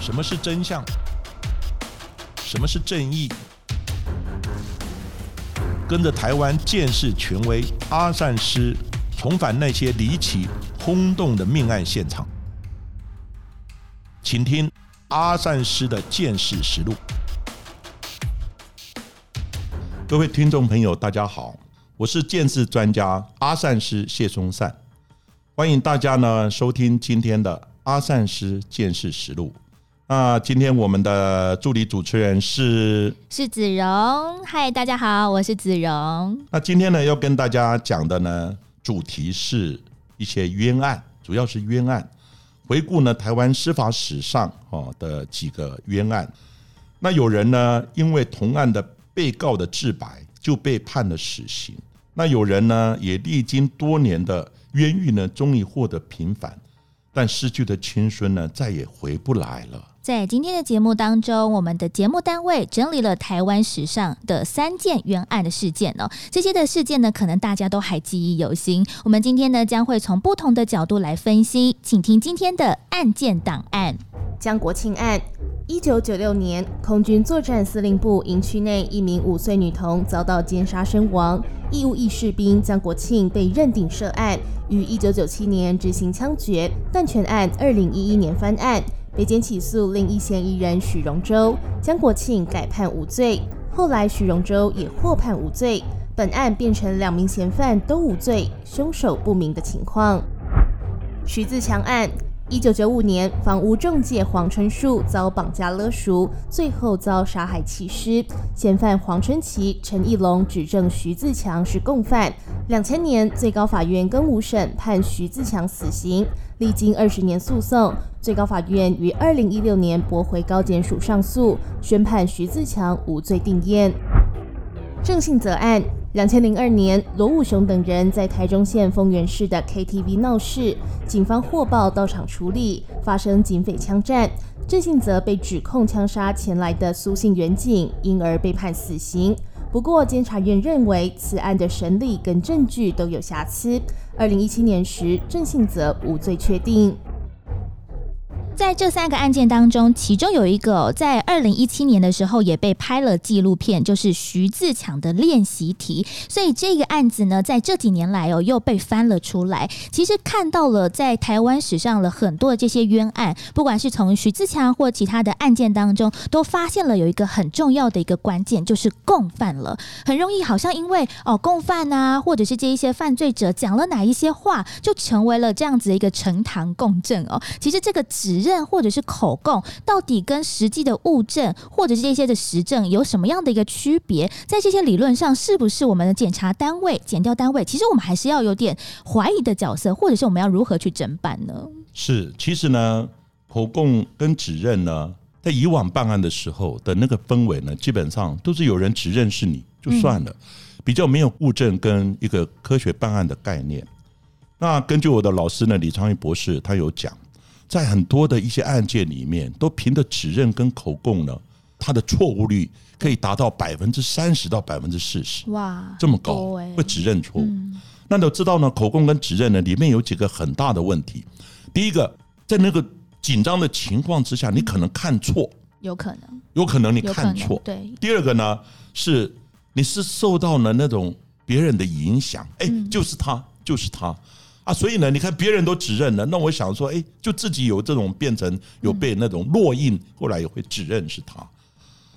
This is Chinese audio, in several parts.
什么是真相？什么是正义？跟着台湾建士权威阿善师，重返那些离奇轰动的命案现场，请听阿善师的见识实录。各位听众朋友，大家好，我是建识专家阿善师谢松善，欢迎大家呢收听今天的阿善师见识实录。那今天我们的助理主持人是是子荣，嗨，大家好，我是子荣。那今天呢要跟大家讲的呢主题是一些冤案，主要是冤案，回顾呢台湾司法史上哦的几个冤案。那有人呢因为同案的被告的自白就被判了死刑，那有人呢也历经多年的冤狱呢，终于获得平反，但失去的青春呢再也回不来了。在今天的节目当中，我们的节目单位整理了台湾史上的三件冤案的事件哦。这些的事件呢，可能大家都还记忆犹新。我们今天呢，将会从不同的角度来分析，请听今天的案件档案。江国庆案，一九九六年，空军作战司令部营区内一名五岁女童遭到奸杀身亡，义务役士兵江国庆被认定涉案，于一九九七年执行枪决，但全案二零一一年翻案。北检起诉另一嫌疑人许荣洲，江国庆改判无罪。后来许荣洲也获判无罪，本案变成两名嫌犯都无罪，凶手不明的情况。徐自强案，一九九五年，房屋中介黄春树遭绑架勒赎，最后遭杀害弃尸。嫌犯黄春琪、陈义龙指证徐自强是共犯。两千年，最高法院更五审判徐自强死刑。历经二十年诉讼，最高法院于二零一六年驳回高检署上诉，宣判徐自强无罪定验。郑信泽案，两千零二年，罗武雄等人在台中县丰原市的 KTV 闹事，警方获报到场处理，发生警匪枪战，郑信泽被指控枪杀前来的苏姓远警，因而被判死刑。不过，监察院认为此案的审理跟证据都有瑕疵。二零一七年时，郑信泽无罪确定。在这三个案件当中，其中有一个在二零一七年的时候也被拍了纪录片，就是徐自强的练习题。所以这个案子呢，在这几年来哦，又被翻了出来。其实看到了在台湾史上了很多的这些冤案，不管是从徐自强或其他的案件当中，都发现了有一个很重要的一个关键，就是共犯了。很容易好像因为哦共犯啊，或者是这一些犯罪者讲了哪一些话，就成为了这样子的一个呈堂共振哦。其实这个指认。或者是口供，到底跟实际的物证，或者是这些的实证有什么样的一个区别？在这些理论上，是不是我们的检查单位、检调单位，其实我们还是要有点怀疑的角色，或者是我们要如何去侦办呢？是，其实呢，口供跟指认呢，在以往办案的时候的那个氛围呢，基本上都是有人指认是你就算了，比较没有物证跟一个科学办案的概念。那根据我的老师呢，李昌钰博士，他有讲。在很多的一些案件里面，都凭着指认跟口供呢，他的错误率可以达到百分之三十到百分之四十，哇，这么高，会指认错误。那都知道呢，口供跟指认呢，里面有几个很大的问题。第一个，在那个紧张的情况之下，你可能看错，有可能，有可能你看错。对。第二个呢，是你是受到了那种别人的影响，哎，就是他，就是他。啊，所以呢，你看别人都指认了，那我想说，哎，就自己有这种变成有被那种烙印，后来也会指认是他。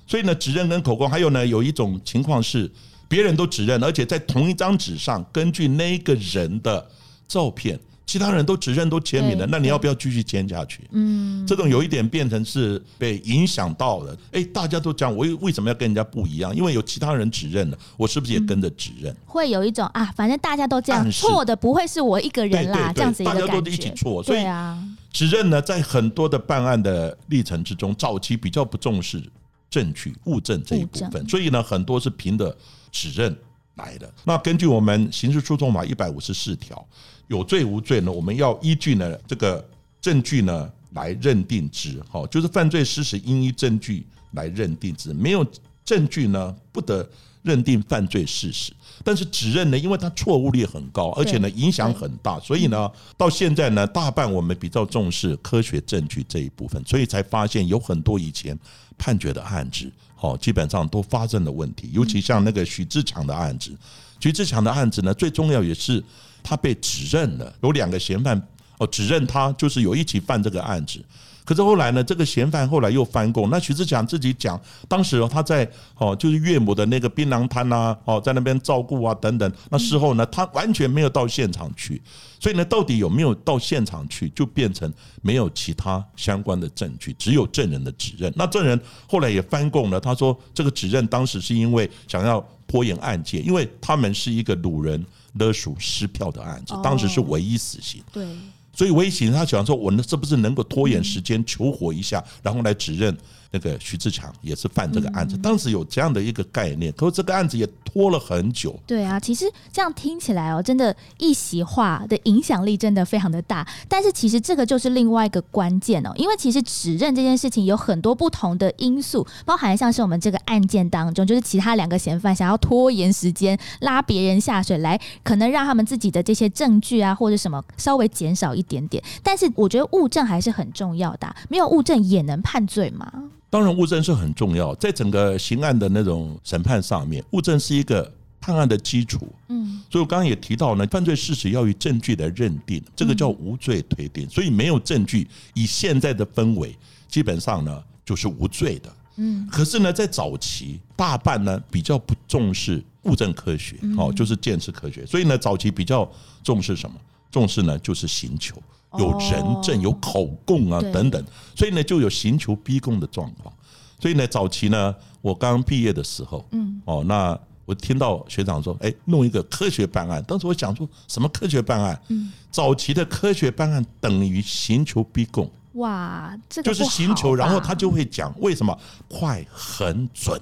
所以呢，指认跟口供，还有呢，有一种情况是别人都指认，而且在同一张纸上，根据那个人的照片。其他人都指认都签名了，那你要不要继续签下去？嗯，这种有一点变成是被影响到了。哎，大家都讲我为什么要跟人家不一样？因为有其他人指认了，我是不是也跟着指认？会有一种啊，反正大家都这样，错的不会是我一个人啦，这样子大家都一起错，所以啊，指认呢，在很多的办案的历程之中，早期比较不重视证据物证这一部分，所以呢，很多是凭的指认来的。那根据我们刑事诉讼法一百五十四条。有罪无罪呢？我们要依据呢这个证据呢来认定之，哈，就是犯罪事实应依证据来认定之，没有证据呢不得认定犯罪事实。但是指认呢，因为它错误率很高，而且呢影响很大，所以呢到现在呢，大半我们比较重视科学证据这一部分，所以才发现有很多以前判决的案子，哦，基本上都发生了问题。尤其像那个徐志强的案子，徐志强的案子呢，最重要也是他被指认了，有两个嫌犯哦指认他就是有一起犯这个案子。可是后来呢，这个嫌犯后来又翻供。那徐志强自己讲，当时他在哦，就是岳母的那个槟榔摊呐，哦，在那边照顾啊等等。那事后呢，他完全没有到现场去。所以呢，到底有没有到现场去，就变成没有其他相关的证据，只有证人的指认。那证人后来也翻供了，他说这个指认当时是因为想要拖延案件，因为他们是一个掳人勒赎失票的案子，当时是唯一死刑。对。所以威胁他想说，我呢是不是能够拖延时间求活一下，然后来指认。那个徐志强也是犯这个案子，当时有这样的一个概念，可是这个案子也拖了很久。对啊，其实这样听起来哦，真的一席话的影响力真的非常的大。但是其实这个就是另外一个关键哦，因为其实指认这件事情有很多不同的因素，包含像是我们这个案件当中，就是其他两个嫌犯想要拖延时间，拉别人下水来，可能让他们自己的这些证据啊或者什么稍微减少一点点。但是我觉得物证还是很重要的，没有物证也能判罪吗？当然，物证是很重要，在整个刑案的那种审判上面，物证是一个判案的基础。嗯，所以我刚刚也提到呢，犯罪事实要以证据来认定，这个叫无罪推定。所以没有证据，以现在的氛围，基本上呢就是无罪的。嗯，可是呢，在早期，大半呢比较不重视物证科学，哦，就是鉴识科学。所以呢，早期比较重视什么？重视呢就是刑求。有人证、有口供啊等等，所以呢就有刑求逼供的状况。所以呢，早期呢，我刚毕业的时候，嗯，哦，那我听到学长说，哎，弄一个科学办案。当时我想说，什么科学办案？嗯，早期的科学办案等于刑求逼供。哇，这个就是刑求，然后他就会讲为什么快、很准，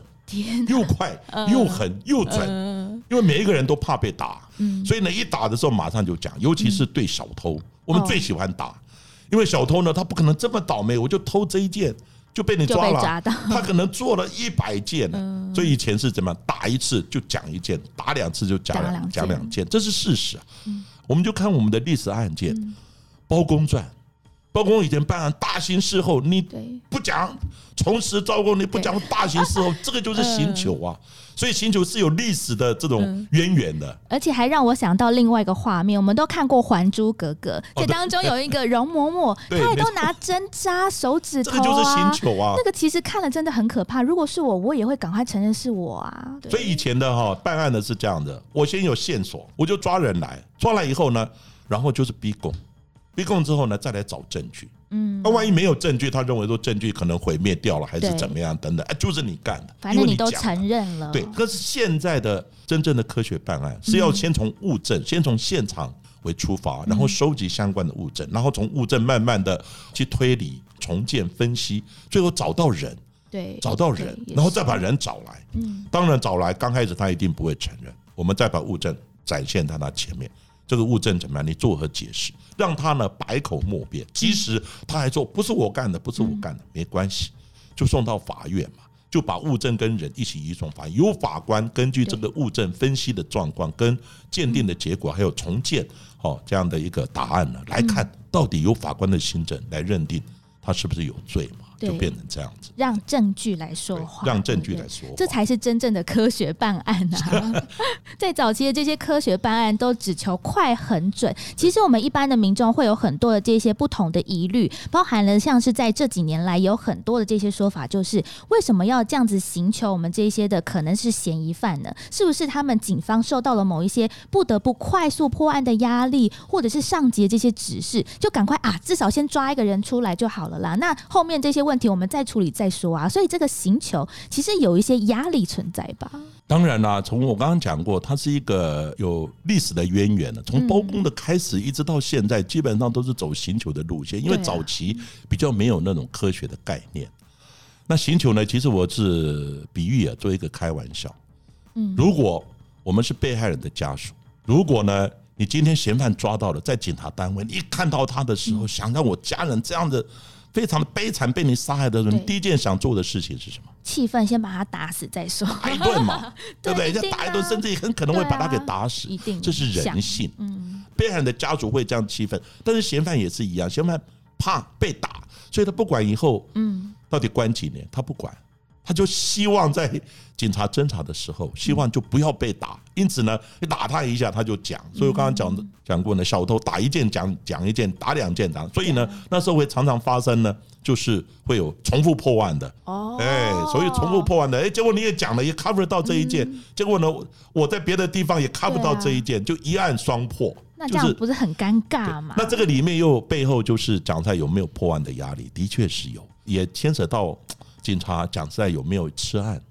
又快又狠又准，因为每一个人都怕被打，所以呢，一打的时候马上就讲，尤其是对小偷。我们最喜欢打，因为小偷呢，他不可能这么倒霉，我就偷这一件就被你抓了。他可能做了一百件，所以以前是怎么打一次就讲一件，打两次就讲两讲两件，这是事实啊。我们就看我们的历史案件，《包公传》。包公以前办案大刑事后，你不讲从实招供，你不讲大刑事后，这个就是刑求啊。所以刑求是有历史的这种渊源的，而且还让我想到另外一个画面，我们都看过《还珠格格》，这当中有一个容嬷嬷，她也都拿针扎手指头啊，这个就是刑求啊。那个其实看了真的很可怕，如果是我，我也会赶快承认是我啊。所以以前的哈办案的是这样的，我先有线索，我就抓人来，抓来以后呢，然后就是逼供。逼供之后呢，再来找证据。嗯，那万一没有证据，他认为说证据可能毁灭掉了，还是怎么样等等，哎，就是你干的，反正你都承认了。对，可是现在的真正的科学办案是要先从物证，先从现场为出发，然后收集相关的物证，然后从物证慢慢的去推理、重建、分析，最后找到人，对，找到人，然后再把人找来。嗯，当然找来，刚开始他一定不会承认，我们再把物证展现在他前面。这个物证怎么样？你作何解释？让他呢百口莫辩。即使他还说不是我干的，不是我干的，没关系，就送到法院嘛，就把物证跟人一起移送法院，由法官根据这个物证分析的状况、跟鉴定的结果，还有重建哦这样的一个答案呢，来看到底由法官的心证来认定他是不是有罪嘛。就变成这样子，让证据来说话，让证据来说，这才是真正的科学办案啊！在早期的这些科学办案都只求快、很准。其实我们一般的民众会有很多的这些不同的疑虑，包含了像是在这几年来有很多的这些说法，就是为什么要这样子寻求我们这些的可能是嫌疑犯呢？是不是他们警方受到了某一些不得不快速破案的压力，或者是上级的这些指示，就赶快啊，至少先抓一个人出来就好了啦。那后面这些问。问题我们再处理再说啊，所以这个行求其实有一些压力存在吧。当然啦，从我刚刚讲过，它是一个有历史的渊源的。从包公的开始一直到现在，基本上都是走行求的路线，因为早期比较没有那种科学的概念。那行求呢，其实我是比喻啊，做一个开玩笑。嗯，如果我们是被害人的家属，如果呢，你今天嫌犯抓到了，在警察单位，你一看到他的时候，想让我家人这样的。非常的悲惨被你杀害的时候，你第一件想做的事情是什么？气愤，先把他打死再说。打一顿嘛，对不对？对一定啊人家打一顿，甚至很可能会把他给打死一定，这是人性。嗯，被害人的家族会这样气愤，但是嫌犯也是一样，嫌犯怕被打，所以他不管以后嗯，到底关几年，他不管，他就希望在警察侦查的时候，希望就不要被打。因此呢，你打他一下，他就讲。所以我刚刚讲讲过呢，小偷打一件讲讲一件，打两件讲。所以呢，那时候会常常发生呢，就是会有重复破案的。哦，哎，所以重复破案的，哎，结果你也讲了，也 cover 到这一件，结果呢，我在别的地方也 cover 到这一件，就一案双破。那这样不是很尴尬吗？那这个里面又背后就是讲在有没有破案的压力，的确是有，也牵扯到警察讲实在有没有吃案。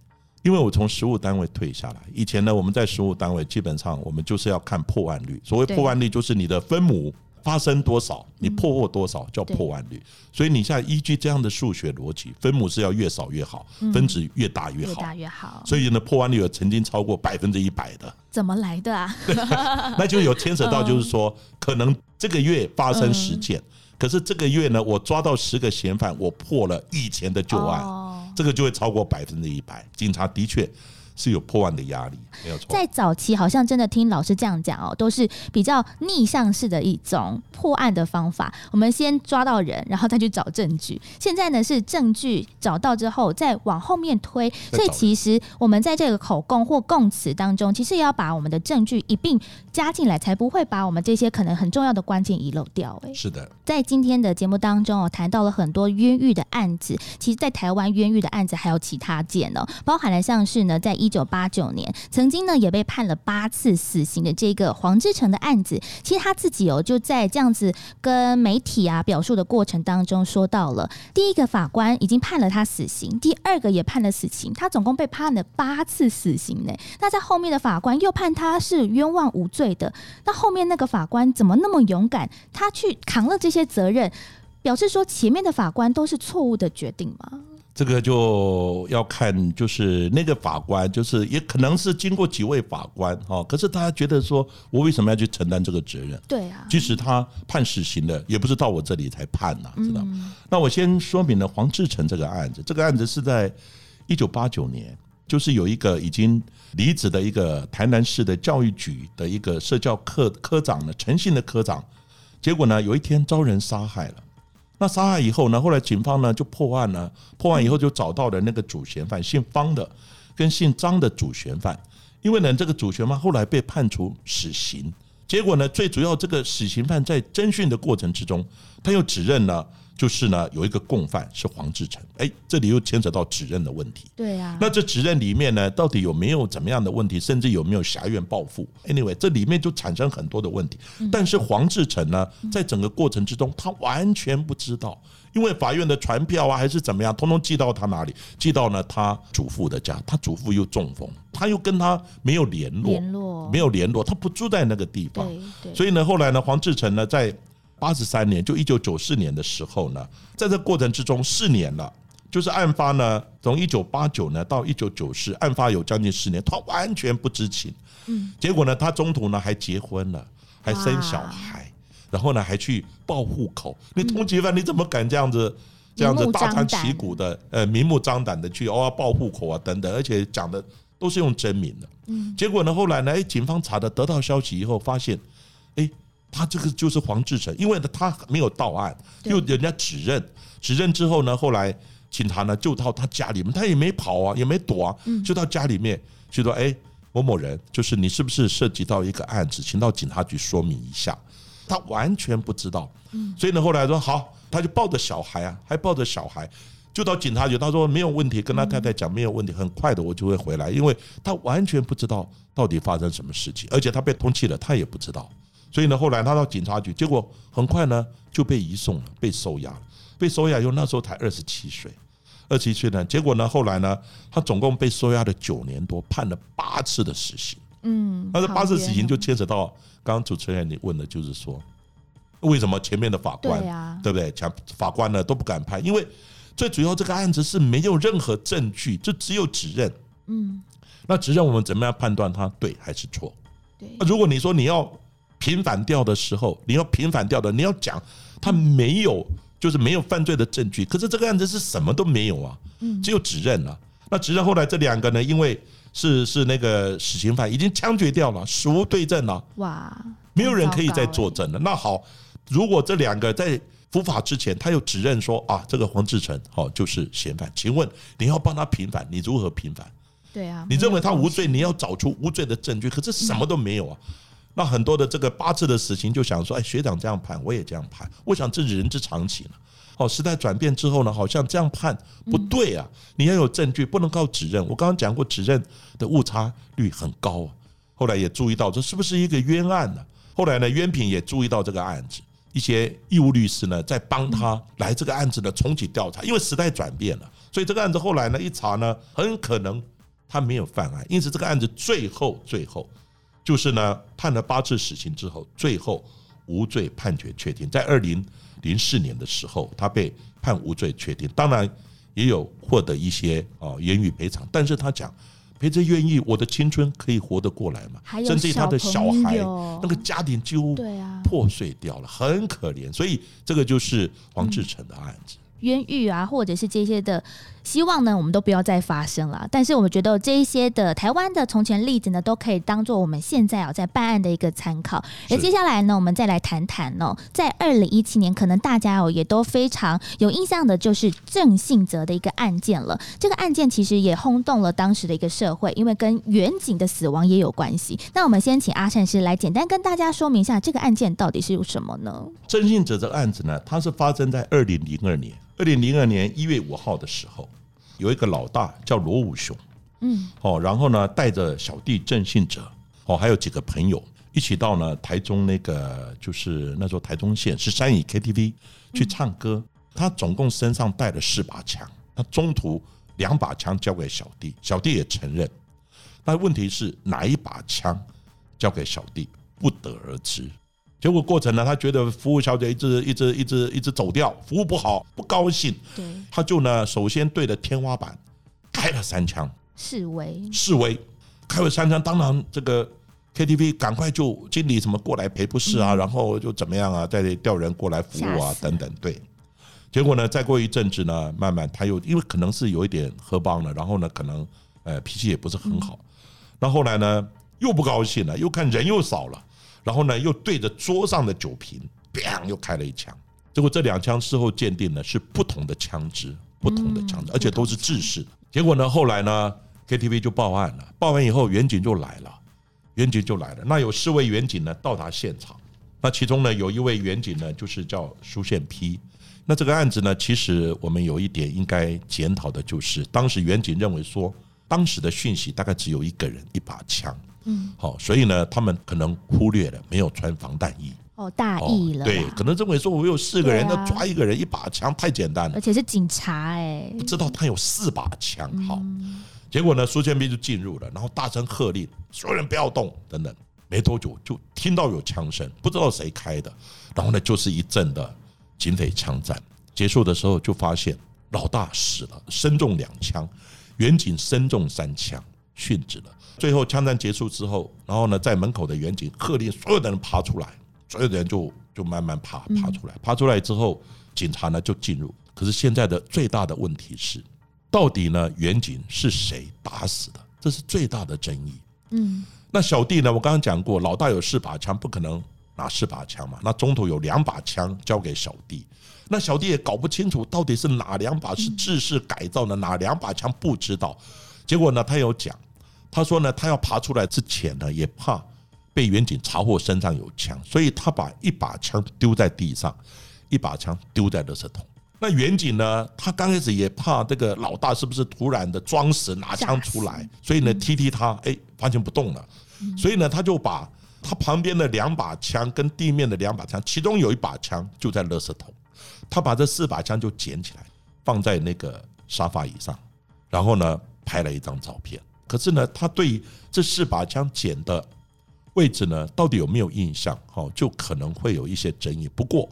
因为我从实务单位退下来，以前呢，我们在实务单位基本上我们就是要看破案率。所谓破案率，就是你的分母发生多少，你破获多少叫破案率。所以你现在依据这样的数学逻辑，分母是要越少越好，分子越大越好。越大越好。所以呢，破案率有曾经超过百分之一百的。怎么来的啊？那就有牵扯到，就是说，可能这个月发生十件，可是这个月呢，我抓到十个嫌犯，我破了以前的旧案，哦这个就会超过百分之一百。警察的确是有破案的压力，没有错。在早期好像真的听老师这样讲哦，都是比较逆向式的一种破案的方法。我们先抓到人，然后再去找证据。现在呢是证据找到之后，再往后面推。所以其实我们在这个口供或供词当中，其实也要把我们的证据一并加进来，才不会把我们这些可能很重要的关键遗漏掉。哎，是的，在今天的节目当中哦，谈到了很多冤狱的案子。其实，在台湾冤狱的案子还有其他件哦，包含了像是呢，在一九八九年曾经呢也被判了八次死刑的这个黄志成的案子。其实他自己哦就在这样子跟媒体啊表述的过程当中说到了，第一个法官已经判了他死刑，第二个也判了死刑，他总共被判了八次死刑呢。那在后面的法官又判他是冤枉无罪的，那后面那个法官怎么那么勇敢，他去扛了这些责任，表示说前面的法官都是错误的决定吗？这个就要看，就是那个法官，就是也可能是经过几位法官哈，可是他觉得说，我为什么要去承担这个责任？对啊，即使他判死刑了，也不是到我这里才判呐、知道？嗯那我先说明了黄志成这个案子，这个案子是在一九八九年，就是有一个已经离职的一个台南市的教育局的一个社教科科长呢，诚信的科长，结果呢有一天遭人杀害了。那杀害以后呢，后来警方呢就破案了，破案以后就找到了那个主嫌犯，姓方的跟姓张的主嫌犯，因为呢这个主嫌犯后来被判处死刑，结果呢最主要这个死刑犯在侦讯的过程之中，他又指认了，就是呢有一个共犯是黄志成，哎，这里又牵扯到指认的问题。对啊，那这指认里面呢，到底有没有怎么样的问题，甚至有没有狭怨报复？Anyway，这里面就产生很多的问题。但是黄志成呢，在整个过程之中，他完全不知道，因为法院的传票啊，还是怎么样，通通寄到他哪里？寄到呢他祖父的家，他祖父又中风，他又跟他没有联络，联络没有联络，他不住在那个地方。所以呢，后来呢，黄志成呢，在八十三年，就一九九四年的时候呢，在这过程之中四年了，就是案发呢，从一九八九呢到一九九四，案发有将近四年，他完全不知情。嗯，结果呢，他中途呢还结婚了，还生小孩，然后呢还去报户口。你通缉犯，你怎么敢这样子？这样子大张旗鼓的，呃，明目张胆的去哦要报户口啊等等，而且讲的都是用真名的。嗯，结果呢，后来呢，哎，警方查的得到消息以后，发现，哎，他这个就是黄志成，因为呢他没有到案，又人家指认，指认之后呢，后来警察呢就到他家里面，他也没跑啊，也没躲啊，嗯。就到家里面就说，哎，某某人，就是你是不是涉及到一个案子，请到警察局说明一下。他完全不知道，所以呢，后来说好，他就抱着小孩啊，还抱着小孩，就到警察局，他说没有问题，跟他太太讲没有问题，很快的我就会回来，因为他完全不知道到底发生什么事情，而且他被通缉了，他也不知道，所以呢，后来他到警察局，结果很快呢就被移送了，被收押了，被收押以后那时候才二十七岁，二十七岁呢，结果呢后来呢，他总共被收押了九年多，判了八次的死刑。嗯，那这八次死刑就牵扯到刚刚主持人你问的，就是说为什么前面的法官对啊对不对？讲法官呢都不敢判，因为最主要这个案子是没有任何证据，就只有指认。嗯，那指认我们怎么样判断他对还是错？对，那如果你说你要平反掉的时候，你要平反掉的，你要讲他没有就是没有犯罪的证据。可是这个案子是什么都没有啊，只有指认了。那指认后来这两个呢，因为是是那个死刑犯已经枪决掉了，死无对证了，哇，没有人可以再作证了。那好，如果这两个在伏法之前，他又指认说啊，这个黄志成哦就是嫌犯，请问你要帮他平反，你如何平反？对啊，你认为他无罪，你要找出无罪的证据，可是什么都没有啊。那很多的这个八字的死刑就想说，哎，学长这样判，我也这样判。我想这是人之常情。哦，时代转变之后呢，好像这样判不对啊！你要有证据，不能靠指认。我刚刚讲过，指认的误差率很高啊。后来也注意到这是不是一个冤案呢？后来呢，冤平也注意到这个案子，一些义务律师呢在帮他来这个案子呢重启调查，因为时代转变了，所以这个案子后来呢一查呢，很可能他没有犯案，因此这个案子最后最后就是呢判了八次死刑之后，最后无罪判决确定，在二零零四年的时候，他被判无罪确定，当然也有获得一些啊言语赔偿，但是他讲。陪着愿意，我的青春可以活得过来嘛？甚至于他的小孩，那个家庭几乎破碎掉了，很可怜。所以这个就是黄志成的案子。冤狱啊，或者是这些的希望呢，我们都不要再发生了。但是我们觉得这一些的台湾的从前例子呢，都可以当做我们现在啊在办案的一个参考。而接下来呢，我们再来谈谈哦，在二零一七年，可能大家哦也都非常有印象的，就是郑信哲的一个案件了。这个案件其实也轰动了当时的一个社会，因为跟远景的死亡也有关系。那我们先请阿善师来简单跟大家说明一下这个案件到底是有什么呢？郑信哲这个案子呢，它是发生在二零零二年，二零零二年一月五号的时候，有一个老大叫罗武雄，嗯，哦，然后呢带着小弟郑信哲，哦，还有几个朋友一起到呢台中那个就是那时候台中县十三乙 KTV 去唱歌。他总共身上带了四把枪，他中途两把枪交给小弟，小弟也承认。但问题是哪一把枪交给小弟，不得而知。结果过程呢，他觉得服务小姐一直一直一直一直走掉，服务不好，不高兴，对，他就呢首先对着天花板开了三枪。示威，示威，开了三枪，当然这个 KTV 赶快就经理什么过来赔不是啊，然后就怎么样啊，再调人过来服务啊等等，对。结果呢，再过一阵子呢，慢慢他又因为可能是有一点喝帮了，然后呢，可能呃脾气也不是很好，那后来呢又不高兴了，又看人又少了，然后呢又对着桌上的酒瓶，砰又开了一枪。结果这两枪事后鉴定呢是不同的枪支，不同的枪支，而且都是制式的。结果呢后来呢 KTV 就报案了，报完以后远警就来了，远警就来了。那有四位远警呢到达现场，那其中呢有一位远警呢就是叫苏宪批。那这个案子呢，其实我们有一点应该检讨的，就是当时远警认为说，当时的讯息大概只有一个人一把枪，嗯，好，所以呢，他们可能忽略了没有穿防弹衣，哦，大哦意了啦，对，可能认为说我有四个人，那啊要抓一个人一把枪太简单了而，且是警察哎、不知道他有四把枪，好，嗯结果呢，苏建斌就进入了，然后大声喝令，所有人不要动，等等。没多久就听到有枪声，不知道谁开的，然后呢，就是一阵的警匪枪战。结束的时候就发现老大死了，身中两枪，远景身中三枪，殉职了。最后枪战结束之后，然后呢，在门口的远景喝令所有的人爬出来，所有的人就就慢慢爬爬出来，爬出来之后，警察呢就进入。可是现在的最大的问题是，到底呢远景是谁打死的？这是最大的争议。嗯，那小弟呢？我刚刚讲过，老大有四把枪，不可能拿四把枪嘛。那中途有两把枪交给小弟，那小弟也搞不清楚到底是哪两把是制式改造的，哪两把枪不知道。结果呢，他有讲，他说呢，他要爬出来之前呢，也怕被远警查获身上有枪，所以他把一把枪丢在地上，一把枪丢在垃圾桶。那远景呢？他刚开始也怕这个老大是不是突然的装死拿枪出来，所以呢踢踢他，哎，发现不动了，所以呢他就把他旁边的两把枪跟地面的两把枪，其中有一把枪就在垃圾桶，他把这四把枪就捡起来放在那个沙发椅上，然后呢拍了一张照片。可是呢，他对这四把枪捡的位置呢，到底有没有印象？哦，就可能会有一些争议。不过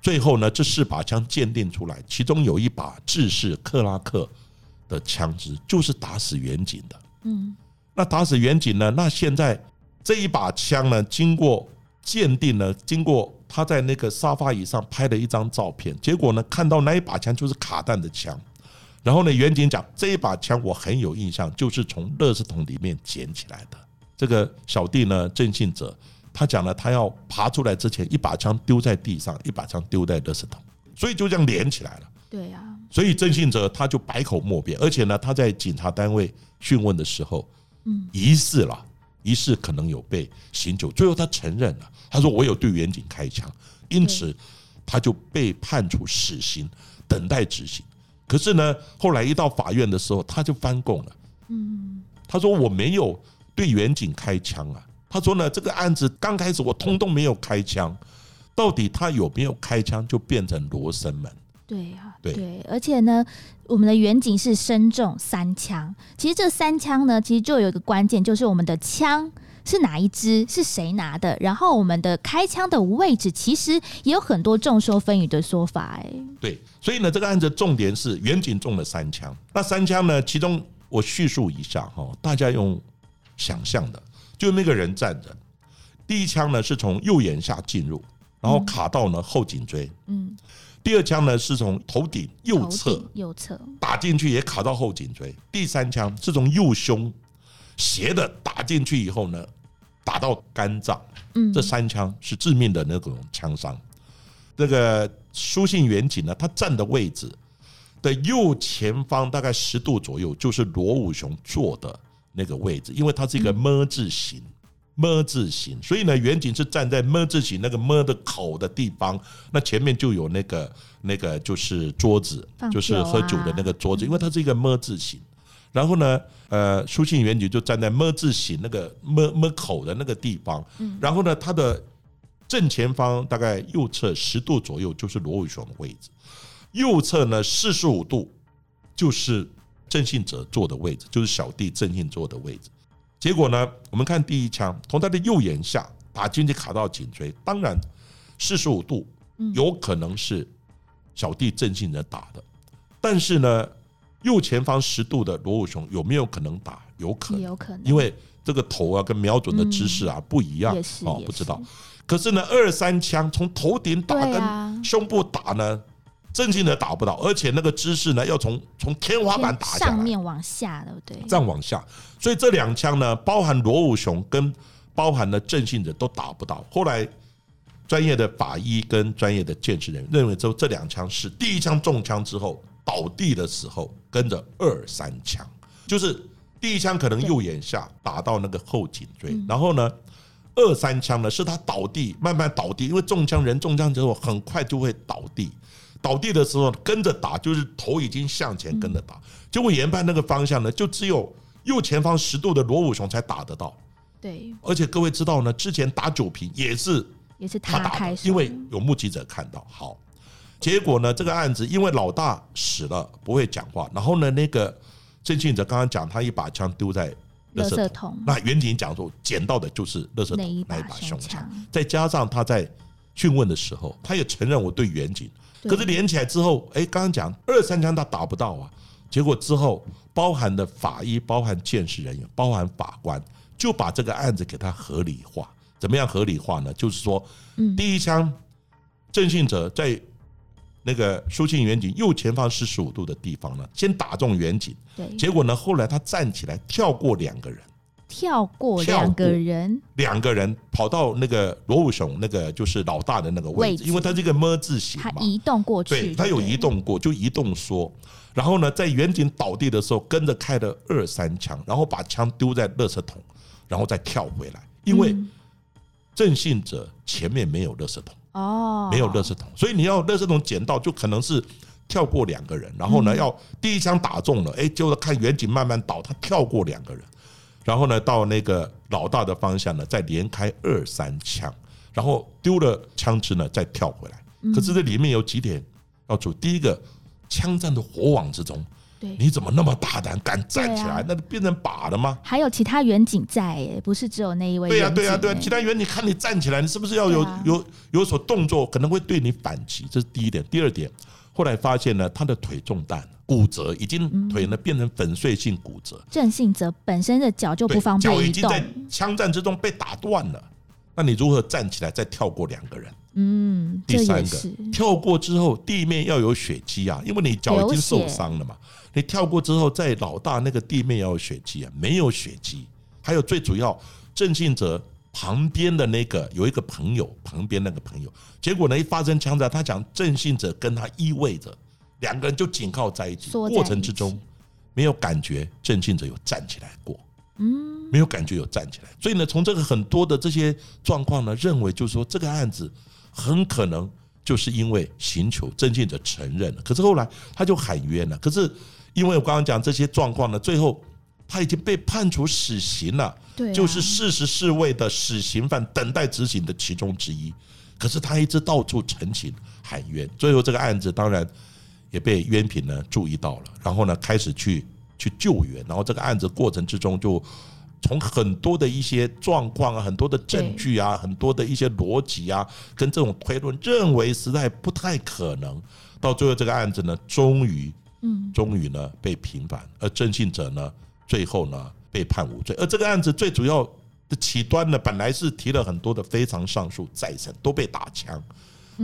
最后呢，这四把枪鉴定出来，其中有一把制式克拉克的枪支，就是打死远景的。嗯，那打死远景呢？那现在这一把枪呢，经过鉴定呢，经过他在那个沙发椅上拍了一张照片，结果呢，看到那一把枪就是卡弹的枪。然后呢，远景讲这一把枪我很有印象，就是从垃圾桶里面捡起来的。这个小弟呢，郑信哲，他讲了，他要爬出来之前，一把枪丢在地上，一把枪丢在垃圾桶，所以就这样连起来了。对呀，所以郑信哲他就百口莫辩，而且呢，他在警察单位讯问的时候，嗯，疑似了，疑似可能有被刑酒，最后他承认了，他说我有对远景开枪，因此他就被判处死刑，等待执行。可是呢，后来一到法院的时候，他就翻供了。嗯，他说我没有对远景开枪啊。他说呢，这个案子刚开始我通通没有开枪，到底他有没有开枪，就变成罗生门。对呀，对对，而且呢，我们的远景是身中三枪。其实这三枪呢，其实就有一个关键，就是我们的枪是哪一支，是谁拿的，然后我们的开枪的位置，其实也有很多众说纷纭的说法。哎，对，所以呢，这个案子重点是远景中了三枪。那三枪呢，其中我叙述一下哈，大家用想象的，就那个人站着，第一枪呢是从右眼下进入，然后卡到呢后颈椎。嗯，第二枪呢是从头顶右头侧右侧，打进去，也卡到后颈椎。第三枪是从右胸斜的打进去以后呢，打到肝脏。嗯，这三枪是致命的那种枪伤。这个书信远景呢，他站的位置的右前方大概十度左右，就是罗武雄坐的那个位置，因为它是一个么字形。么字形，所以呢，远景是站在么字形那个么的口的地方，那前面就有那个那个就是桌子，就是喝酒的啊那个桌子，因为它是一个么字形。然后呢，呃，书信元局就站在么字形那个么么口的那个地方，然后呢，他的正前方大概右侧十度左右就是罗伟雄的位置，右侧呢四十五度就是郑信哲坐的位置，就是小弟郑信坐的位置。结果呢，我们看第一枪，从他的右眼下打进去卡到颈椎，当然四十五度有可能是小弟郑信哲打的，但是呢，右前方十度的罗武雄有没有可能打？有可能，有可能，因为这个头啊跟瞄准的姿势啊不一样哦，不知道。可是呢，二三枪从头顶打跟胸部打呢，正信哲打不到，而且那个姿势呢要从从天花板打下来，上面往下，对不对？这样往下，所以这两枪呢，包含罗武雄跟包含了郑信哲都打不到。后来专业的法医跟专业的鉴识人员认为，之后这两枪是第一枪中枪之后倒地的时候跟着二三枪，就是第一枪可能右眼下打到那个后颈椎，然后呢。二三枪呢，是他倒地，慢慢倒地，因为中枪人中枪之后很快就会倒地，倒地的时候跟着打，就是头已经向前跟着打，结果研判那个方向呢，就只有右前方十度的罗武雄才打得到，对，而且各位知道呢，之前打酒瓶也是也是他打的，因为有目击者看到。好，结果呢，这个案子因为老大死了不会讲话，然后呢，那个郑信哲刚刚讲他一把枪丢在垃垃圾圾桶。那远景讲说捡到的就是垃圾桶那一把胸胸枪枪，再加上他在讯问的时候，他也承认我对远景，可是连起来之后，哎，刚刚讲二三枪他打不到啊，结果之后包含的法医、包含见识人员、包含法官，就把这个案子给他合理化。怎么样合理化呢？就是说，嗯。第一枪郑信哲在那个苏庆远景右前方四十五度的地方呢，先打中远景，对，结果呢，后来他站起来跳过两个人。跳过两个人，两个人跑到那个罗武雄那个就是老大的那个位置，因为他这个么字形嘛，他移动过去，对，他有移动过，就移动说。然后呢，在远景倒地的时候，跟着开了二三枪，然后把枪丢在垃圾桶，然后再跳回来。因为嗯郑信哲前面没有垃圾桶，哦，没有垃圾桶，所以你要垃圾桶捡到，就可能是跳过两个人，然后嗯。呢，要第一枪打中了，哎，就是看远景慢慢倒，他跳过两个人，然后呢，到那个老大的方向呢，再连开二三枪，然后丢了枪支呢，再跳回来。嗯。可是这里面有几点要注意，第一个，枪战的火网之中，对，你怎么那么大胆，敢站起来啊？那变成靶了吗？还有其他远景在，哎，不是只有那一位对呀、远对呀、对呀、景哎其他远你看你站起来，你是不是要有、啊有有所动作，可能会对你反击？这是第一点。第二点，后来发现呢，他的腿中弹，骨折，已经嗯腿呢变成粉碎性骨折，郑信哲本身的脚就不方便，脚已经在枪战之中被打断了。那你如何站起来再跳过两个人？嗯，这第三个跳过之后，地面要有血迹啊，因为你脚已经受伤了嘛。你跳过之后，在老大那个地面要有血迹啊，没有血迹。还有最主要，郑信哲旁边的那个有一个朋友，旁边那个朋友，结果呢一发生枪战，他讲郑信哲跟他依偎着，两个人就紧靠在一起，过程之中没有感觉郑信哲有站起来过。嗯，没有感觉有站起来，所以呢，从这个很多的这些状况呢，认为就是说这个案子很可能就是因为寻求郑信者承认了，可是后来他就喊冤了，可是因为我刚刚讲这些状况呢，最后他已经被判处死刑了，就是四十四位的死刑犯等待执行的其中之一，可是他一直到处陈情喊冤，最后这个案子当然也被冤平呢注意到了，然后呢开始去去救援，然后这个案子过程之中就从很多的一些状况啊、很多的证据啊、很多的一些逻辑啊，跟这种推论，认为实在不太可能，到最后这个案子呢，终于嗯。终于呢被平反，而郑信者呢最后呢被判无罪，而这个案子最主要的起端呢，本来是提了很多的非常上诉再审，都被打枪。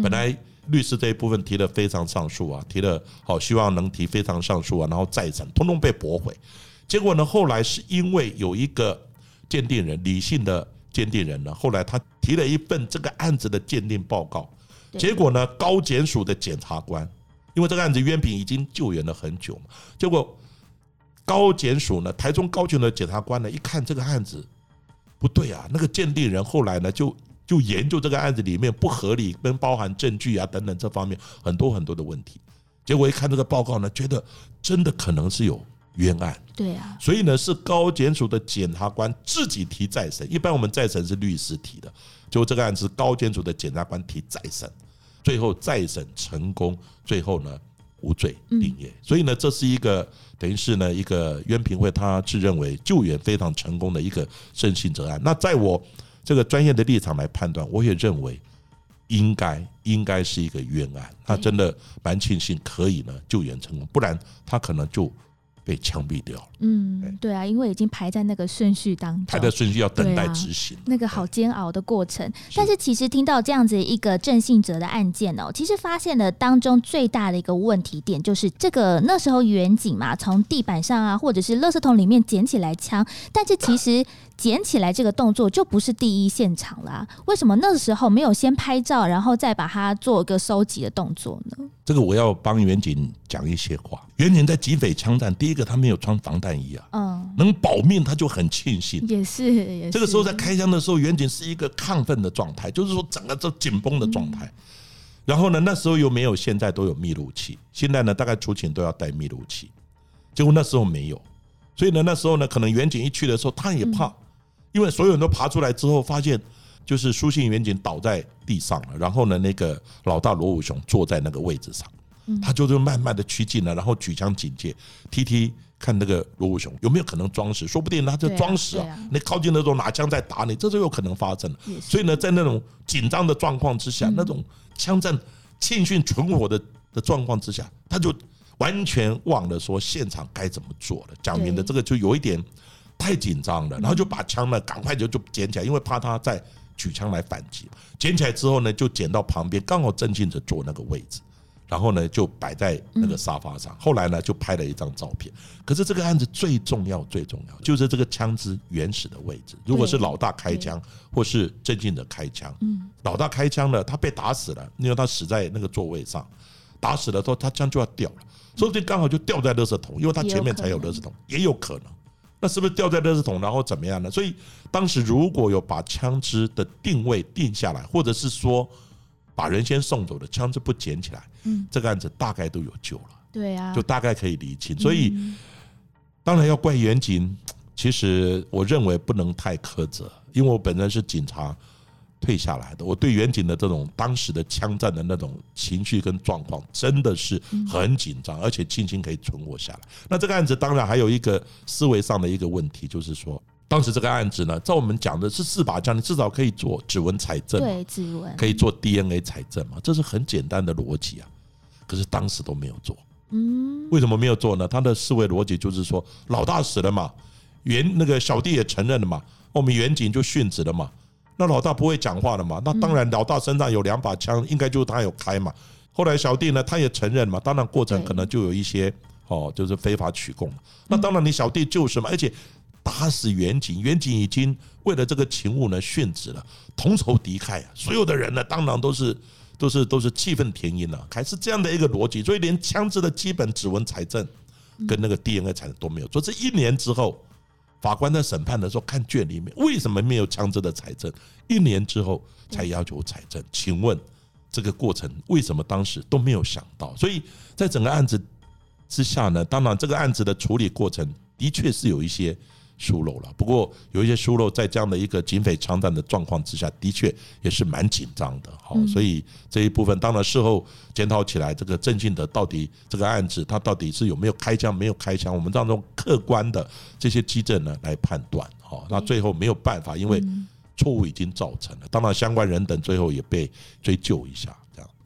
本来律师这一部分提了非常上诉啊，提了好希望能提非常上诉啊，然后再审，通通被驳回。结果呢，后来是因为有一个鉴定人，理性的鉴定人呢，后来他提了一份这个案子的鉴定报告，结果呢，高检署的检察官，因为这个案子冤平已经救援了很久嘛，结果高检署呢，台中高检的检察官呢，一看这个案子不对啊，那个鉴定人后来呢就。就研究这个案子里面不合理跟包含证据啊等等这方面很多很多的问题，结果一看这个报告呢，觉得真的可能是有冤案，对啊，所以呢是高检署的检察官自己提再审，一般我们再审是律师提的，就这个案子高检署的检察官提再审，最后再审成功，最后呢无罪定谳，所以呢这是一个等于是呢一个冤平会他自认为救援非常成功的一个郑信哲案，那在我这个专业的立场来判断，我也认为应该应该是一个冤案，他真的蛮庆幸可以呢救援成功，不然他可能就被枪毙掉了。嗯，对啊，因为已经排在那个顺序当中，排在顺序要等待执行。那个好煎熬的过程。但是其实听到这样子一个郑信哲的案件哦，其实发现了当中最大的一个问题点就是这个那时候远景嘛，从地板上啊或者是垃圾桶里面捡起来枪，但是其实捡起来这个动作就不是第一现场啦。为什么那时候没有先拍照，然后再把它做一个收集的动作呢？这个我要帮远景讲一些话。远景在击匪枪战，第一个他没有穿防弹衣啊，嗯，能保命他就很庆幸。也是，也是。这个时候在开枪的时候，远景是一个亢奋的状态，就是说整个都紧绷的状态。然后呢，那时候又没有现在都有密录器，现在呢大概出勤都要带密录器，结果那时候没有，所以呢那时候呢可能远景一去的时候他也怕，因为所有人都爬出来之后发现。就是书信远景倒在地上了，然后呢，那个老大罗武雄坐在那个位置上，他就是慢慢的趋近了，然后举枪警戒，踢踢看那个罗武雄有没有可能装死，说不定他就装死啊你靠近的时候拿枪在打你，这就有可能发生了。所以呢，在那种紧张的状况之下，那种枪战庆训存活的的状况之下，他就完全忘了说现场该怎么做了。讲明的对这个就有一点太紧张了，然后就把枪呢赶快就就捡起来，因为怕他再举枪来反击。捡起来之后呢，就捡到旁边，刚好郑信哲坐那个位置。然后呢，就摆在那个沙发上。后来呢，就拍了一张照片。可是这个案子最重要、最重要就是这个枪支原始的位置。如果是老大开枪，或是郑信哲开枪，老大开枪了，他被打死了，因为他死在那个座位上，打死了之后，他枪就要掉了，说不定刚好就掉在垃圾桶，因为他前面才有垃圾桶，也有可能。那是不是掉在垃圾桶，然后怎么样呢？所以当时如果有把枪支的定位定下来，或者是说把人先送走的枪支不捡起来，嗯这个案子大概都有救了，对啊，就大概可以理清。所以当然要怪远景，其实我认为不能太苛责，因为我本身是警察退下来的，我对远景的这种当时的枪战的那种情绪跟状况真的是很紧张，而且庆幸可以存活下来。那这个案子当然还有一个思维上的一个问题，就是说。当时这个案子呢，照我们讲的是四把枪，你至少可以做指纹采证，对指纹可以做 DNA 采证嘛，这是很简单的逻辑啊。可是当时都没有做，嗯，为什么没有做呢？他的思维逻辑就是说，老大死了嘛，原那个小弟也承认了嘛，我们远景就殉职了嘛，那老大不会讲话了嘛？那当然，老大身上有两把枪，应该就是他有开嘛。后来小弟呢，他也承认嘛，当然过程可能就有一些哦，就是非法取供。那当然，你小弟就是嘛，而且打死远景，远景已经为了这个情物呢殉职了，同仇敌忾啊！所有的人呢，当然都是都是都是气愤填膺了，还是这样的一个逻辑，所以连枪支的基本指纹财证跟那个 DNA 财证都没有。所以这一年之后。法官在审判的时候看卷里面，为什么没有枪支的财证？一年之后才要求财证，请问这个过程为什么当时都没有想到？所以在整个案子之下呢，当然这个案子的处理过程的确是有一些。疏漏了，不过有一些疏漏，在这样的一个警匪枪战的状况之下，的确也是蛮紧张的。好，所以这一部分当然事后检讨起来，这个郑信德到底这个案子他到底是有没有开枪，没有开枪，我们当中客观的这些基证呢来判断。好，那最后没有办法，因为错误已经造成了，当然相关人等最后也被追究一下。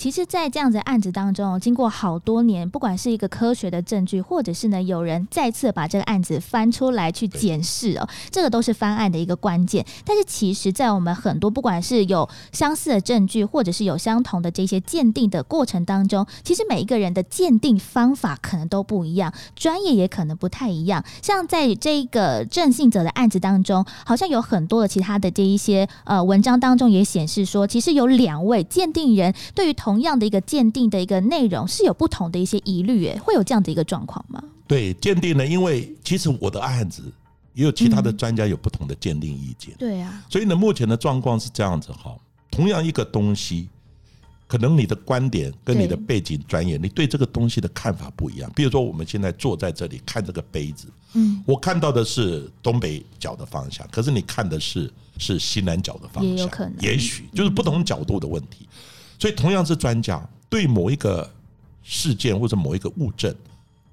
其实，在这样子案子当中，经过好多年，不管是一个科学的证据，或者是呢有人再次把这个案子翻出来去检视哦，这个都是翻案的一个关键。但是，其实，在我们很多不管是有相似的证据，或者是有相同的这些鉴定的过程当中，其实每一个人的鉴定方法可能都不一样，专业也可能不太一样。像在这个郑信哲的案子当中，好像有很多的其他的这一些呃文章当中也显示说，其实有两位鉴定人对于同同样的一个鉴定的一个内容是有不同的一些疑虑，哎，会有这样的一个状况吗？对，鉴定呢，因为其实我的案子也有其他的专家有不同的鉴定意见，对啊，所以呢，目前的状况是这样子哈。同样一个东西，可能你的观点跟你的背景专业，你对这个东西的看法不一样。比如说，我们现在坐在这里看这个杯子，嗯，我看到的是东北角的方向，可是你看的是是西南角的方向，也有可能，也许就是不同角度的问题。所以，同样是专家，对某一个事件或者某一个物证，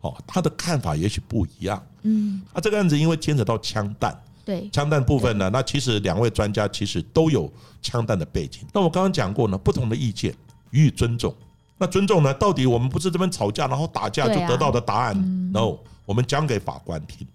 哦，他的看法也许不一样。嗯，啊，这个案子因为牵扯到枪弹，对枪弹部分呢，那其实两位专家其实都有枪弹的背景。那我刚刚讲过呢，不同的意见予以尊重。那尊重呢，到底我们不是这边吵架然后打架就得到的答案？No，我们讲给法官听。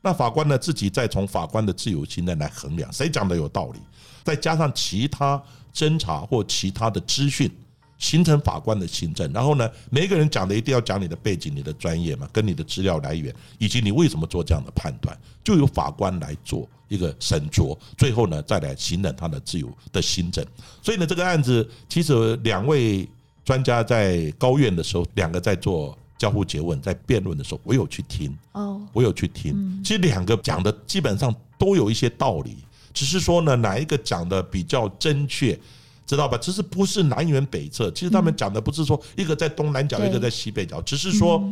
那法官呢，自己再从法官的自由心呢来衡量，谁讲的有道理，再加上其他。侦查或其他的资讯，形成法官的行政。然后呢，每一个人讲的一定要讲你的背景、你的专业嘛，跟你的资料来源，以及你为什么做这样的判断，就由法官来做一个审酌。最后呢，再来行使他的自由的行政。所以呢，这个案子其实两位专家在高院的时候，两个在做交互诘问，在辩论的时候，我有去听哦，我有去听。其实两个讲的基本上都有一些道理。只是说呢，哪一个讲的比较正确，知道吧？只是不是南辕北辙。其实他们讲的不是说一个在东南角，一个在西北角，只是说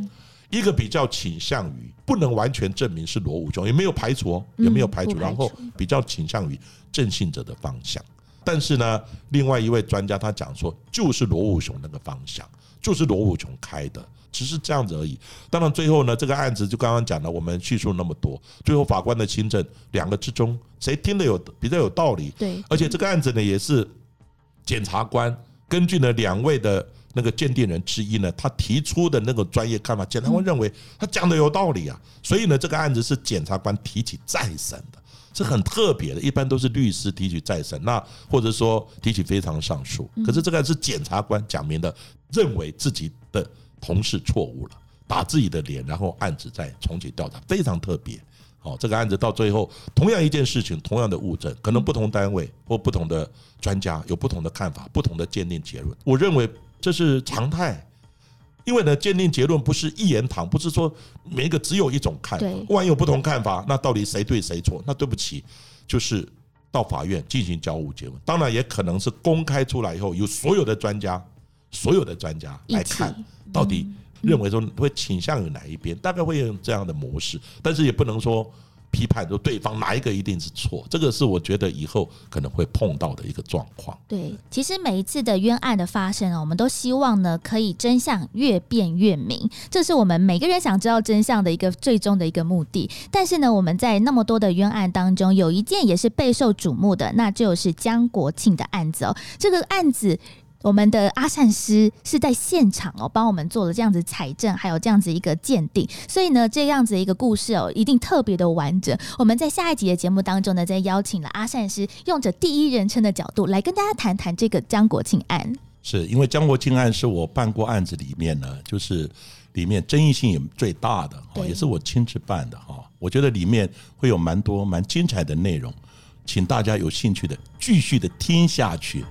一个比较倾向于不能完全证明是罗武雄，也没有排除，也没有排除，然后比较倾向于正信者的方向。但是呢，另外一位专家他讲说，就是罗武雄那个方向，就是罗武琼开的。只是这样子而已。当然，最后呢，这个案子就刚刚讲了，我们叙述那么多，最后法官的亲证两个之中，谁听的有比较有道理？对。而且这个案子呢，也是检察官根据呢两位的那个鉴定人之一呢，他提出的那个专业看法，检察官认为他讲的有道理啊。所以呢，这个案子是检察官提起再审的，是很特别的。一般都是律师提起再审，那或者说提起非常上诉。可是这个是检察官讲明的，认为自己的。同事错误了，打自己的脸，然后案子再重启调查，非常特别。好，这个案子到最后，同样一件事情，同样的物证，可能不同单位或不同的专家有不同的看法，不同的鉴定结论。我认为这是常态，因为呢，鉴定结论不是一言堂，不是说每一个只有一种看法。万一有不同看法，那到底谁对谁错？那对不起，就是到法院进行交互结论。当然，也可能是公开出来以后，由所有的专家。所有的专家来看，到底认为说会倾向于哪一边，大概会用这样的模式，但是也不能说批判说对方哪一个一定是错，这个是我觉得以后可能会碰到的一个状况。对，其实每一次的冤案的发生啊，我们都希望呢，可以真相越辩越明，这是我们每个人想知道真相的一个最终的一个目的。但是呢，我们在那么多的冤案当中，有一件也是备受瞩目的，那就是江国庆的案子哦，这个案子。我们的阿善师是在现场哦，帮我们做了这样子采证，还有这样子一个鉴定，所以呢，这样子一个故事哦，一定特别的完整。我们在下一集的节目当中呢，再邀请了阿善师，用着第一人称的角度来跟大家谈谈这个江国庆案。是因为江国庆案是我办过案子里面呢，就是里面争议性也最大的，也是我亲自办的哈。我觉得里面会有蛮多蛮精彩的内容，请大家有兴趣的继续的听下去。